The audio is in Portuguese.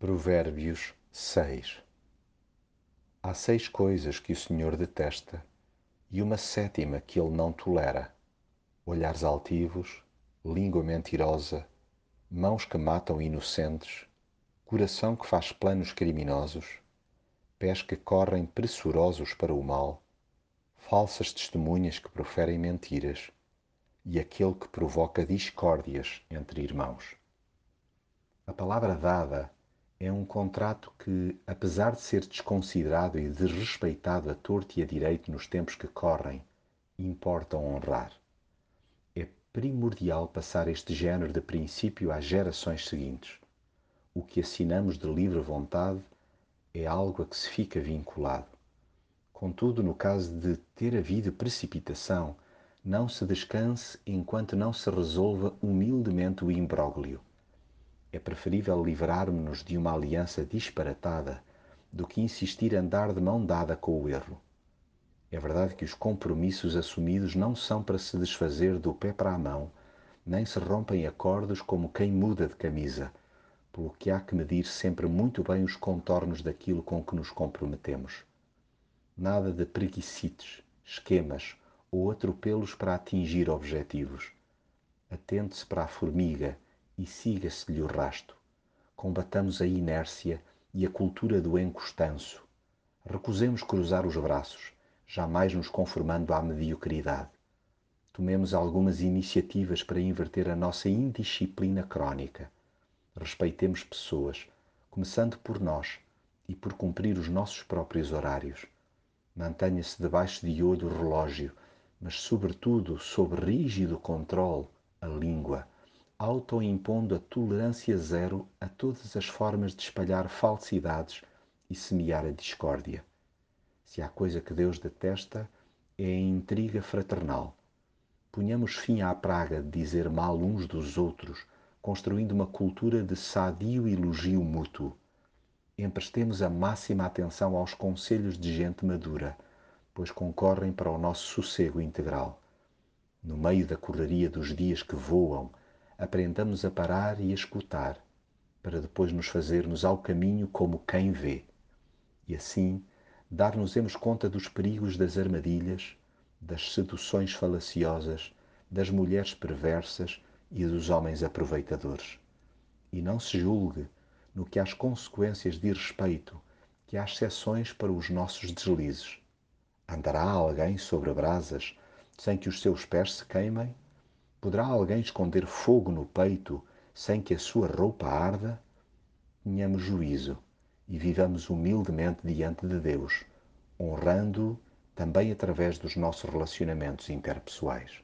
Provérbios 6 Há seis coisas que o Senhor detesta e uma sétima que ele não tolera: olhares altivos, língua mentirosa, mãos que matam inocentes, coração que faz planos criminosos, pés que correm pressurosos para o mal, falsas testemunhas que proferem mentiras e aquele que provoca discórdias entre irmãos. A palavra dada é um contrato que, apesar de ser desconsiderado e desrespeitado a torto e a direito nos tempos que correm, importa honrar. É primordial passar este género de princípio às gerações seguintes. O que assinamos de livre vontade é algo a que se fica vinculado. Contudo, no caso de ter havido precipitação, não se descanse enquanto não se resolva humildemente o imbróglio é preferível livrarmos-nos de uma aliança disparatada do que insistir em andar de mão dada com o erro. É verdade que os compromissos assumidos não são para se desfazer do pé para a mão, nem se rompem acordos como quem muda de camisa, pelo que há que medir sempre muito bem os contornos daquilo com que nos comprometemos. Nada de preguicites, esquemas ou atropelos para atingir objetivos. Atente-se para a formiga e siga-se-lhe o rasto. Combatamos a inércia e a cultura do encostanço. Recusemos cruzar os braços, jamais nos conformando à mediocridade. Tomemos algumas iniciativas para inverter a nossa indisciplina crónica. Respeitemos pessoas, começando por nós e por cumprir os nossos próprios horários. Mantenha-se debaixo de olho o relógio, mas, sobretudo, sob rígido controle, a língua autoimpondo a tolerância zero a todas as formas de espalhar falsidades e semear a discórdia. Se há coisa que Deus detesta, é a intriga fraternal. Punhamos fim à praga de dizer mal uns dos outros, construindo uma cultura de sadio elogio mútuo. Emprestemos a máxima atenção aos conselhos de gente madura, pois concorrem para o nosso sossego integral. No meio da correria dos dias que voam, aprendamos a parar e a escutar, para depois nos fazermos ao caminho como quem vê. E assim, dar-nos-emos conta dos perigos das armadilhas, das seduções falaciosas, das mulheres perversas e dos homens aproveitadores. E não se julgue, no que às consequências de respeito, que há exceções para os nossos deslizes. Andará alguém sobre brasas sem que os seus pés se queimem? Poderá alguém esconder fogo no peito sem que a sua roupa arda? Tenhamos juízo e vivamos humildemente diante de Deus, honrando-o também através dos nossos relacionamentos interpessoais.